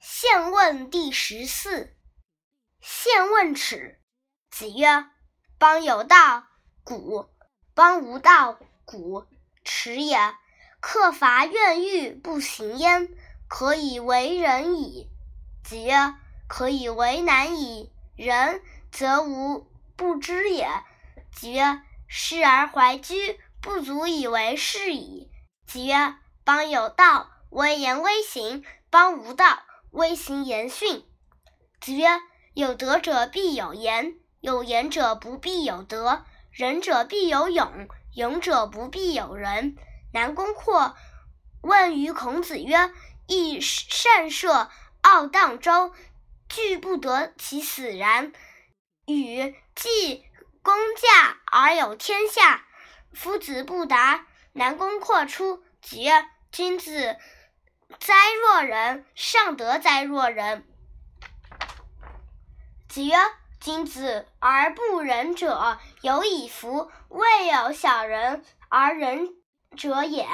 宪问第十四。宪问耻。子曰：“邦有道，古；邦无道，古。耻也。克伐怨欲不行焉，可以为仁矣。”子曰：“可以为难矣。仁则无不知也。”子曰：“失而怀居，不足以为是矣。”子曰：“邦有道，威言威行；邦无道，微行言训。”子曰：“有德者必有言，有言者不必有德；仁者必有勇，勇者不必有仁。”南宫括问于孔子曰：“益善射，傲荡周，惧不得其死然。与既公驾而有天下，夫子不答。”南宫括出，子曰：“君子哉若人！尚德哉若人！”子曰：“君子而不仁者有以夫，未有小人而仁者也。”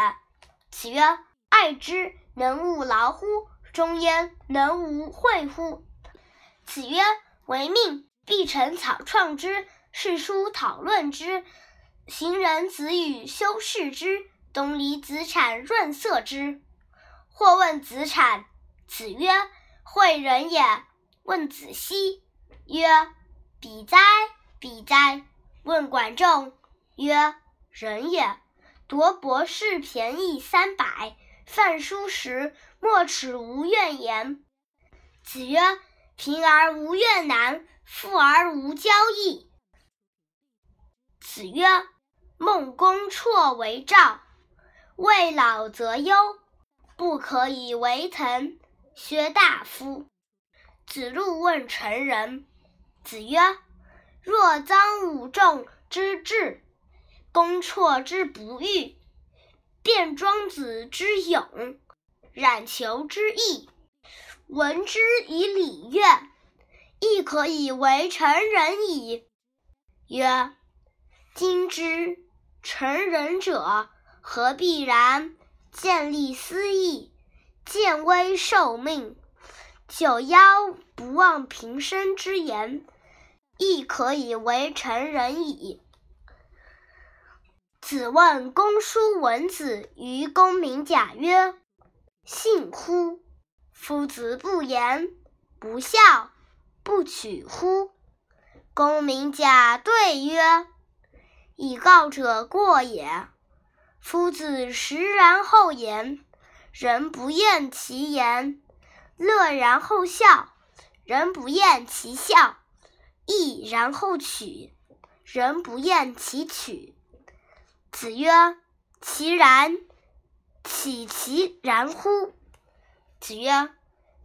子曰：“爱之，能勿劳乎？忠焉，能无惠乎？”子曰：“为命，必成草创之，世书讨论之，行人子语修饰之，东篱子产润色之。”或问子产，子曰：“诲人也。”问子西。曰：比哉，比哉！问管仲，曰：仁也。夺博士便宜三百，饭疏食，莫耻无怨言。子曰：贫而无怨难，富而无骄易。子曰：孟公绰为赵，未老则忧，不可以为臣。薛大夫。子路问成人。子曰：“若臧武仲之志，公绰之不欲，卞庄子之勇，冉求之义，闻之以礼乐，亦可以为成人矣。”曰：“今之成人者，何必然？见利思义，见危受命，九夭不忘平生之言。”亦可以为成人矣。子问公叔文子于公明贾曰：“信乎？夫子不言，不孝，不取乎？”公明贾对曰：“以告者过也。夫子实然后言，人不厌其言；乐然后笑，人不厌其笑。”义然后取，人不厌其取。子曰：“其然，岂其然乎？”子曰：“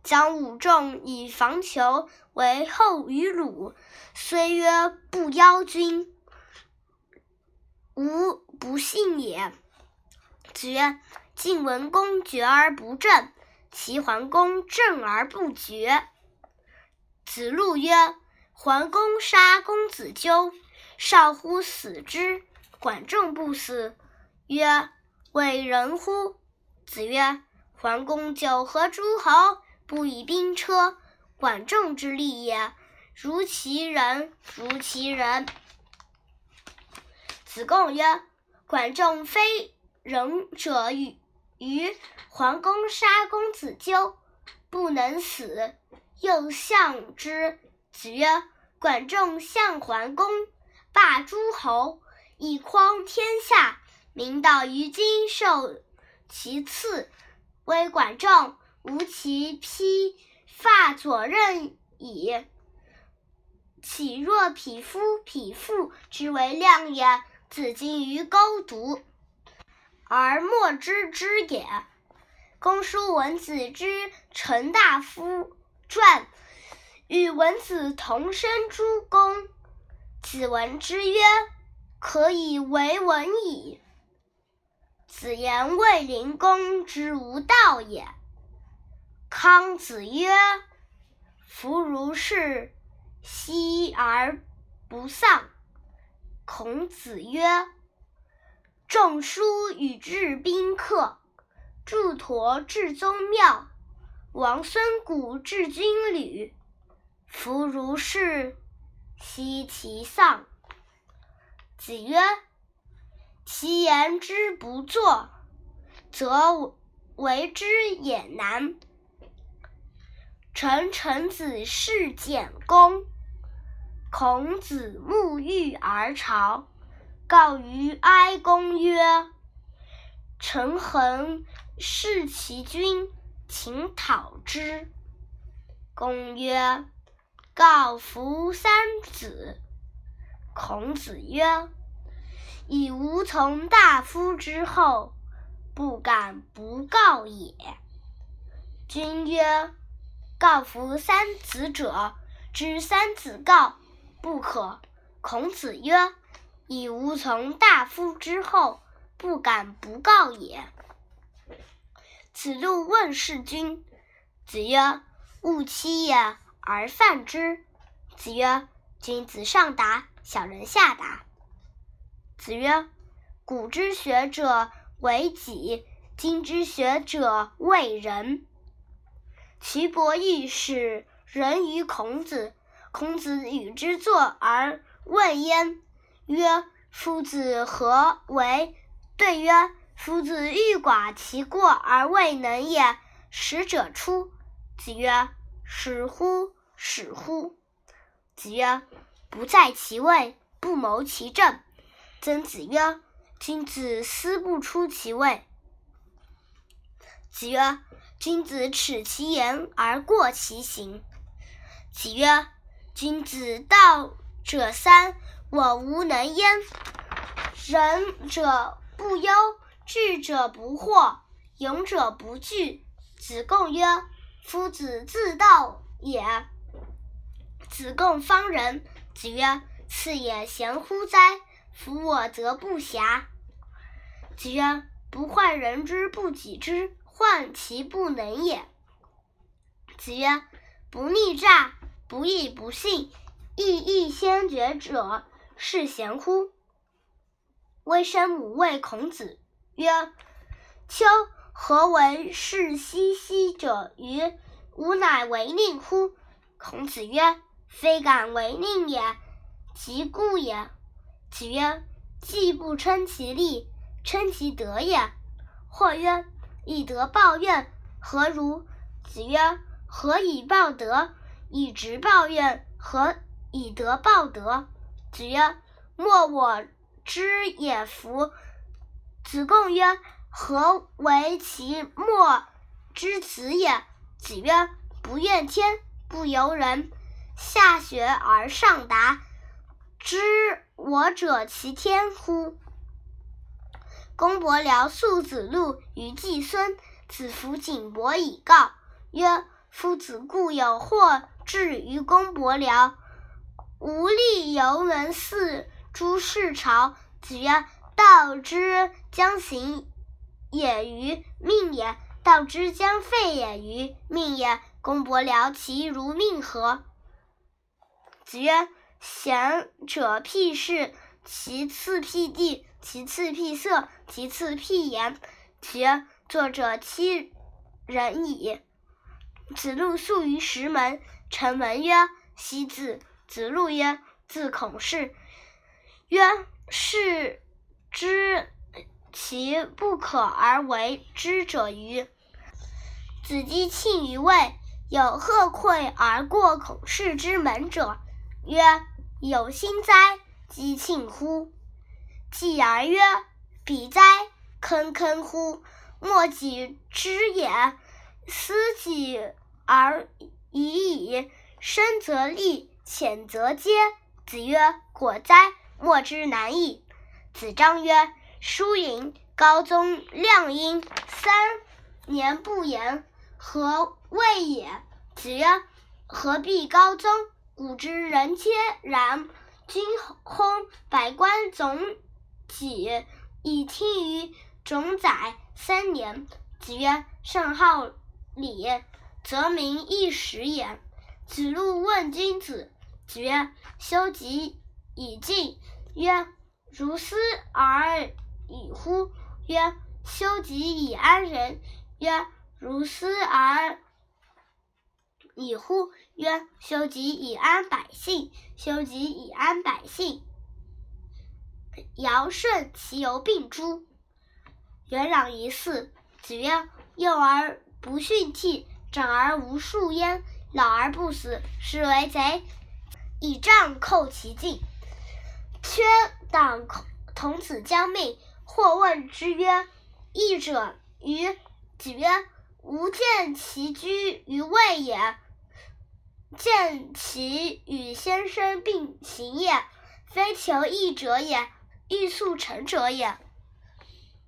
将武仲以防求为后于鲁，虽曰不邀君，吾不信也。”子曰：“晋文公决而不正，齐桓公正而不决。”子路曰。桓公杀公子纠，少乎死之。管仲不死，曰：“为人乎？”子曰：“桓公九合诸侯，不以兵车，管仲之利也。如其人，如其人。”子贡曰：“管仲非仁者与？于桓公杀公子纠，不能死，又相之。”子曰：“管仲相桓公，霸诸侯，以匡天下。民道于今，受其次，威管仲，无其披发左衽矣。岂若匹夫、匹妇之为量也？子今于沟渎，而莫知之也。”公叔文子之臣大夫传。与文子同生诸公，子闻之曰：“可以为文矣。”子言卫灵公之无道也。康子曰：“夫如是，息而不丧。”孔子曰：“仲舒与至宾客，祝陀至宗庙，王孙贾至军旅，夫如是，奚其丧？”子曰：“其言之不作，则为之也难。”臣臣子事简公。孔子沐浴而朝，告于哀公曰：“臣恒视其君，请讨之。”公曰：“告夫三子。”孔子曰：“以吾从大夫之后，不敢不告也。”君曰：“告夫三子者，知三子告。”不可。孔子曰：“以无从大夫之后，不敢不告也。”子路问事君。子曰：“勿欺也，而犯之。”子曰：“君子上达，小人下达。”子曰：“古之学者为己，今之学者为人。”岐伯益使人于孔子。孔子与之坐而问焉，曰：“夫子何为？”对曰：“夫子欲寡其过而未能也。”使者出。子曰：“使乎！使乎！”子曰：“不在其位，不谋其政。”曾子曰：“君子思不出其位。”子曰：“君子耻其言而过其行。”子曰。君子道者三，我无能焉。仁者不忧，智者不惑，勇者不惧。子贡曰：“夫子自道也。”子贡方人。子曰：“次也贤乎哉？夫我则不暇。”子曰：“不患人之不己知，患其不能也。”子曰：“不逆诈。”不义不信，义亦先觉者，是贤乎？微生母谓孔子曰：“丘何为是兮兮者于吾乃为令乎？”孔子曰：“非敢为令也，其故也。”子曰：“既不称其力，称其德也。”或曰：“以德报怨，何如？”子曰：“何以报德？”以直报怨，何以德报德？子曰：“莫我知也夫。”子贡曰：“何为其莫之子也？”子曰：“不怨天，不尤人，下学而上达，知我者其天乎？”公伯僚宿子路于季孙，子服景伯以告曰：“夫子固有惑。”至于公伯僚，无力犹能似诸事朝。子曰：“道之将行也于命也，道之将废也于命也。公伯僚其如命何？”子曰：“贤者辟事，其次辟地，其次辟色，其次辟言。”其作者七人矣。子路宿于石门。臣闻曰：“昔子。”子路曰：“自孔氏。”曰：“是知其不可而为之者欤？”子姬庆于卫，有贺馈而过孔氏之门者，曰：“有心哉，姬庆乎！”继而曰：“彼哉，坑坑乎！莫己知也，斯己而。”已矣，深则利，浅则揭。子曰：“果哉，莫之难矣。”子张曰：“叔允、高宗亮阴三年不言，何谓也？”子曰：“何必高宗？古之人皆然。君薨，百官总己，以听于冢宰三年。”子曰：“圣好礼。”则民一时也。子路问君子，子曰：“修己以敬。”曰：“如斯而已乎？”曰：“修己以安人。”曰：“如斯而已乎？曰：修己以安百姓。修己以安百姓，尧舜其犹病诸？元攘一嗣。子曰：幼而不训悌，长而无术焉，老而不死，是为贼。以杖扣其颈。缺党童子将命，或问之曰：“义者于？”子曰：“吾见其居于位也，见其与先生并行也，非求义者也，欲速成者也。”